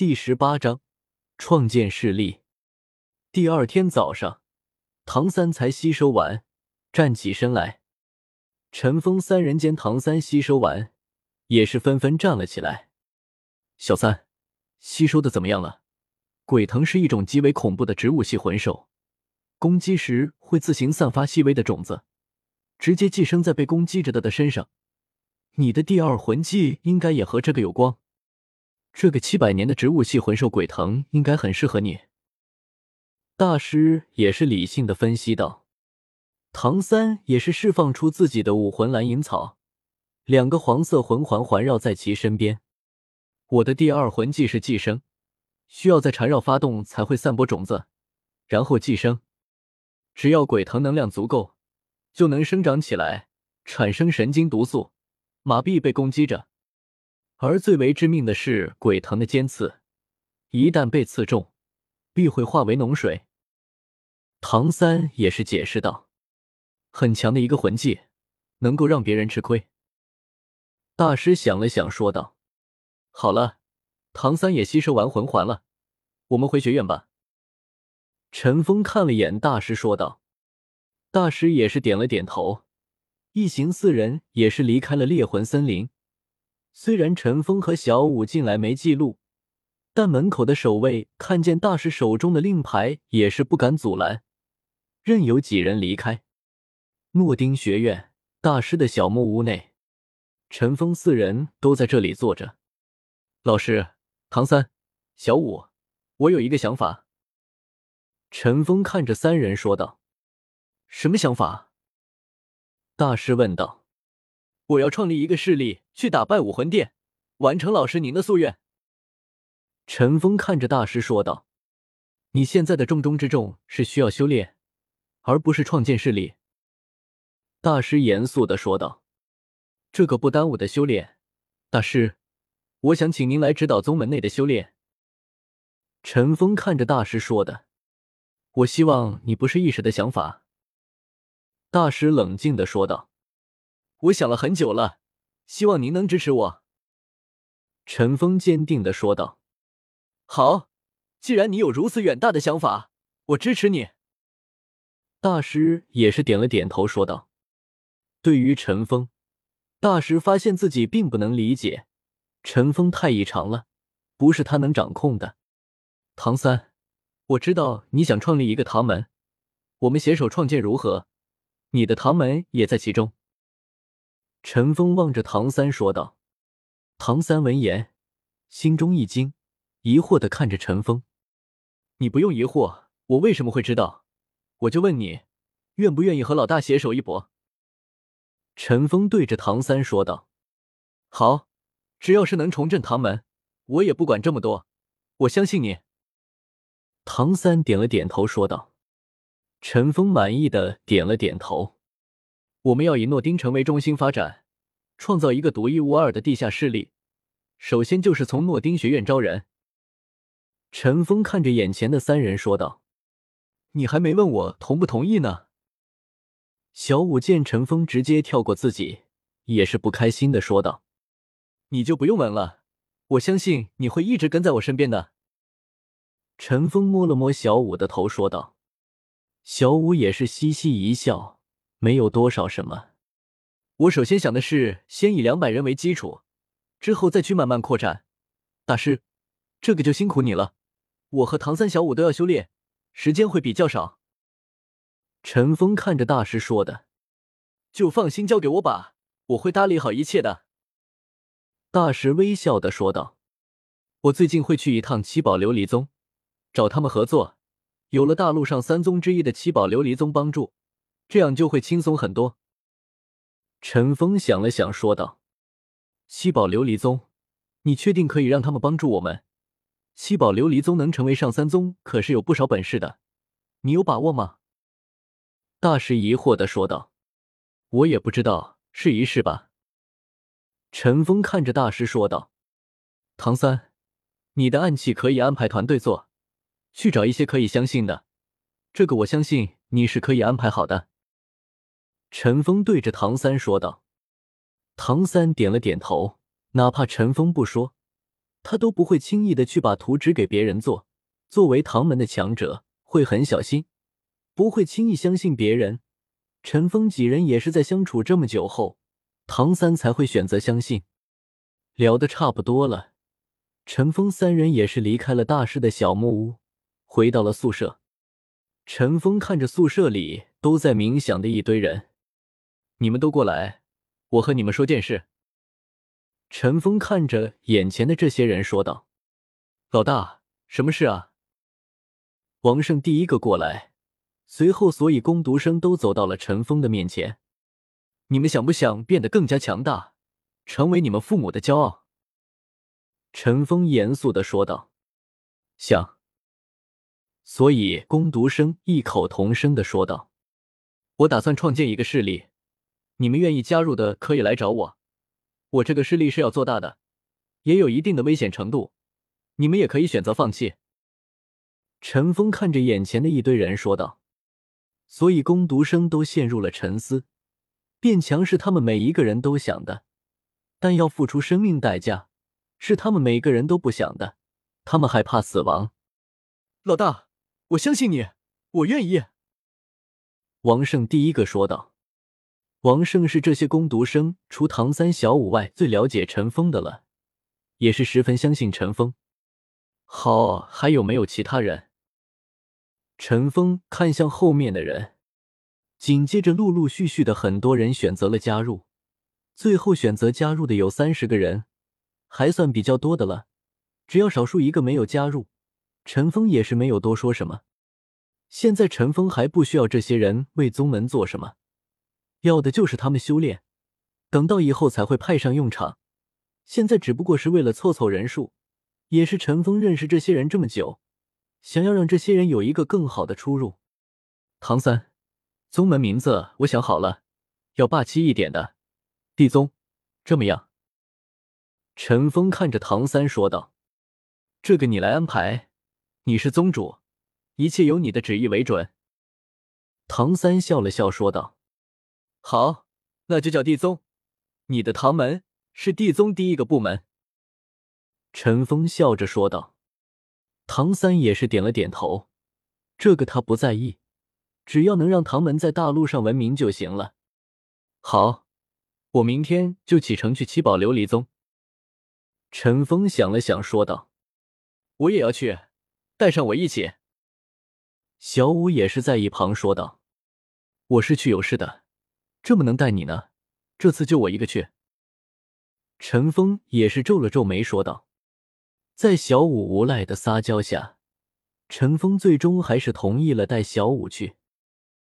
第十八章创建势力。第二天早上，唐三才吸收完，站起身来。陈峰三人见唐三吸收完，也是纷纷站了起来。小三，吸收的怎么样了？鬼藤是一种极为恐怖的植物系魂兽，攻击时会自行散发细微的种子，直接寄生在被攻击着的的身上。你的第二魂技应该也和这个有关。这个七百年的植物系魂兽鬼藤应该很适合你。大师也是理性的分析道。唐三也是释放出自己的武魂蓝银草，两个黄色魂环环绕在其身边。我的第二魂技是寄生。需要在缠绕发动才会散播种子，然后寄生。只要鬼藤能量足够，就能生长起来，产生神经毒素，麻痹被攻击者。而最为致命的是鬼藤的尖刺，一旦被刺中，必会化为脓水。唐三也是解释道：“很强的一个魂技，能够让别人吃亏。”大师想了想，说道：“好了。”唐三也吸收完魂环了，我们回学院吧。陈峰看了眼大师，说道：“大师也是点了点头。”一行四人也是离开了猎魂森林。虽然陈峰和小五进来没记录，但门口的守卫看见大师手中的令牌，也是不敢阻拦，任由几人离开。诺丁学院大师的小木屋内，陈峰四人都在这里坐着。老师。唐三、小五，我有一个想法。陈峰看着三人说道：“什么想法？”大师问道。“我要创立一个势力，去打败武魂殿，完成老师您的夙愿。”陈峰看着大师说道：“你现在的重中之重是需要修炼，而不是创建势力。”大师严肃的说道：“这个不耽误的修炼，大师。”我想请您来指导宗门内的修炼。陈峰看着大师说的：“我希望你不是一时的想法。”大师冷静的说道：“我想了很久了，希望您能支持我。”陈峰坚定的说道：“好，既然你有如此远大的想法，我支持你。”大师也是点了点头，说道：“对于陈峰，大师发现自己并不能理解。”陈峰太异常了，不是他能掌控的。唐三，我知道你想创立一个唐门，我们携手创建如何？你的唐门也在其中。陈峰望着唐三说道。唐三闻言，心中一惊，疑惑的看着陈峰：“你不用疑惑，我为什么会知道？我就问你，愿不愿意和老大携手一搏？”陈峰对着唐三说道：“好。”只要是能重振唐门，我也不管这么多。我相信你。唐三点了点头，说道。陈峰满意的点了点头。我们要以诺丁城为中心发展，创造一个独一无二的地下势力。首先就是从诺丁学院招人。陈峰看着眼前的三人说道：“你还没问我同不同意呢。”小五见陈峰直接跳过自己，也是不开心的说道。你就不用问了，我相信你会一直跟在我身边的。陈峰摸了摸小五的头，说道：“小五也是嘻嘻一笑，没有多少什么。我首先想的是，先以两百人为基础，之后再去慢慢扩展。大师，这个就辛苦你了。我和唐三、小五都要修炼，时间会比较少。”陈峰看着大师说的：“就放心交给我吧，我会打理好一切的。”大师微笑的说道：“我最近会去一趟七宝琉璃宗，找他们合作。有了大陆上三宗之一的七宝琉璃宗帮助，这样就会轻松很多。”陈峰想了想，说道：“七宝琉璃宗，你确定可以让他们帮助我们？七宝琉璃宗能成为上三宗，可是有不少本事的，你有把握吗？”大师疑惑的说道：“我也不知道，试一试吧。”陈峰看着大师说道：“唐三，你的暗器可以安排团队做，去找一些可以相信的。这个我相信你是可以安排好的。”陈峰对着唐三说道。唐三点了点头，哪怕陈峰不说，他都不会轻易的去把图纸给别人做。作为唐门的强者，会很小心，不会轻易相信别人。陈峰几人也是在相处这么久后，唐三才会选择相信。聊得差不多了，陈峰三人也是离开了大师的小木屋，回到了宿舍。陈峰看着宿舍里都在冥想的一堆人，你们都过来，我和你们说件事。陈峰看着眼前的这些人说道：“老大，什么事啊？”王胜第一个过来，随后所以攻读生都走到了陈峰的面前。你们想不想变得更加强大，成为你们父母的骄傲？陈峰严肃的说道：“想。”所以攻读生异口同声的说道：“我打算创建一个势力，你们愿意加入的可以来找我。”我这个势力是要做大的，也有一定的危险程度，你们也可以选择放弃。陈峰看着眼前的一堆人说道。所以攻读生都陷入了沉思。变强是他们每一个人都想的，但要付出生命代价，是他们每个人都不想的。他们害怕死亡。老大，我相信你，我愿意。王胜第一个说道。王胜是这些攻读生除唐三、小五外最了解陈峰的了，也是十分相信陈峰。好，还有没有其他人？陈峰看向后面的人，紧接着陆陆续续的很多人选择了加入，最后选择加入的有三十个人，还算比较多的了。只要少数一个没有加入，陈峰也是没有多说什么。现在陈峰还不需要这些人为宗门做什么。要的就是他们修炼，等到以后才会派上用场。现在只不过是为了凑凑人数，也是陈峰认识这些人这么久，想要让这些人有一个更好的出入。唐三，宗门名字我想好了，要霸气一点的，地宗，这么样？陈峰看着唐三说道：“这个你来安排，你是宗主，一切由你的旨意为准。”唐三笑了笑说道。好，那就叫地宗。你的唐门是地宗第一个部门。陈峰笑着说道。唐三也是点了点头，这个他不在意，只要能让唐门在大陆上闻名就行了。好，我明天就启程去七宝琉璃宗。陈峰想了想说道：“我也要去，带上我一起。”小五也是在一旁说道：“我是去有事的。”这么能带你呢？这次就我一个去。陈峰也是皱了皱眉，说道：“在小五无赖的撒娇下，陈峰最终还是同意了带小五去。”